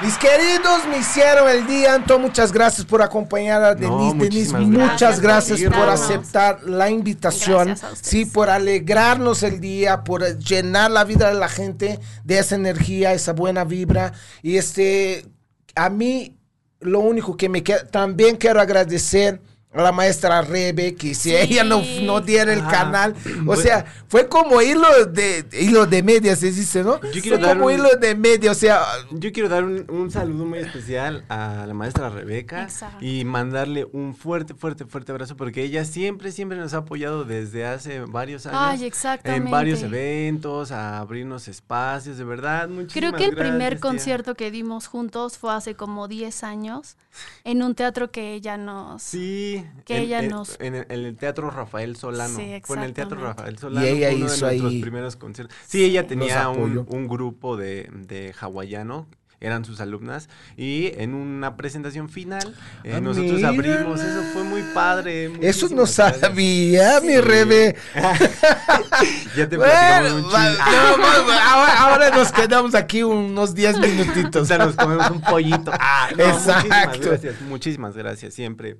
Mis queridos, me hicieron el día. Anto, muchas gracias por acompañar a No, Denise. Denise, muchas gracias gracias por aceptar la invitación. Sí, por alegrarnos el día, por llenar la vida de la gente de esa energía, esa buena vibra. Y este, a mí, lo único que me queda, también quiero agradecer la maestra Rebe, que si Sí. ella no, no diera el Ah, canal, o pues- sea, fue como hilo de, hilo de media, se dice, ¿no? Yo quiero fue dar como un- hilo de media, o sea, Yo quiero dar un, un saludo muy especial a la maestra Rebeca Exacto. y mandarle un fuerte, fuerte, fuerte abrazo porque ella siempre, siempre nos ha apoyado desde hace varios años. Ay, exactamente. En varios eventos, a abrirnos espacios, de verdad. Muchísimas Creo que el primer tía. concierto que dimos juntos fue hace como 10 años en un teatro que ella nos... Sí. que en, ella en- nos- En, el, en el Teatro Rafael Solano. Sí, Fue en el Teatro. Rafael Solano. ella fue uno hizo de nuestros ahí- primeros conciertos. Sí, ella tenía un, un grupo de, de hawaiano. Eran sus alumnas. Y en una presentación final, eh, Ah, nosotros mira. abrimos. Eso fue muy padre. Eso no gracias. sabía, mi Sí. Rebe. Ya te Bueno, un va- no, ahora, ahora nos quedamos aquí unos 10 O minutitos. sea, nos comemos un pollito. Ah, no, Exacto. Muchísimas gracias, muchísimas gracias. Siempre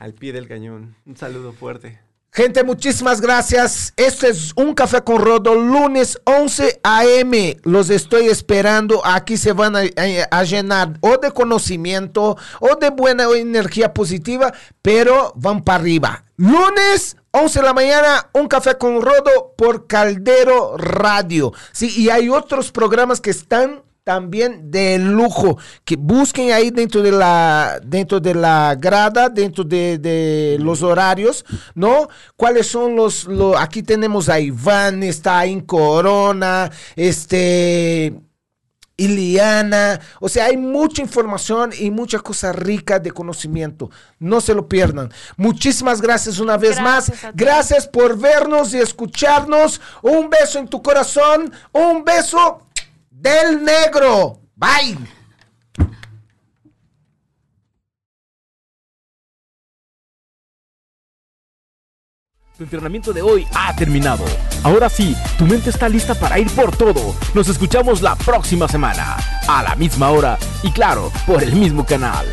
al pie del cañón. Un saludo fuerte. Gente, muchísimas gracias. Esto es Un Café con Rodo, lunes 11 a.m. Los estoy esperando. Aquí se van a, a- a llenar o de conocimiento o de buena energía positiva, pero van para arriba. Lunes 11 de la mañana, Un Café con Rodo por Caldero Radio. Sí, y hay otros programas que están también de lujo que busquen ahí dentro de la dentro de la grada dentro de, de los horarios no cuáles son los, lo- aquí tenemos a Iván está en Corona este Iliana, o sea, hay mucha información y muchas cosas ricas de conocimiento. No se lo pierdan. Muchísimas gracias una vez Gracias más. Gracias por vernos y escucharnos. Un beso en tu corazón. Un beso del negro. Bye. Tu entrenamiento de hoy ha terminado. Ahora sí, tu mente está lista para ir por todo. Nos escuchamos la próxima semana, a la misma hora y claro, por el mismo canal.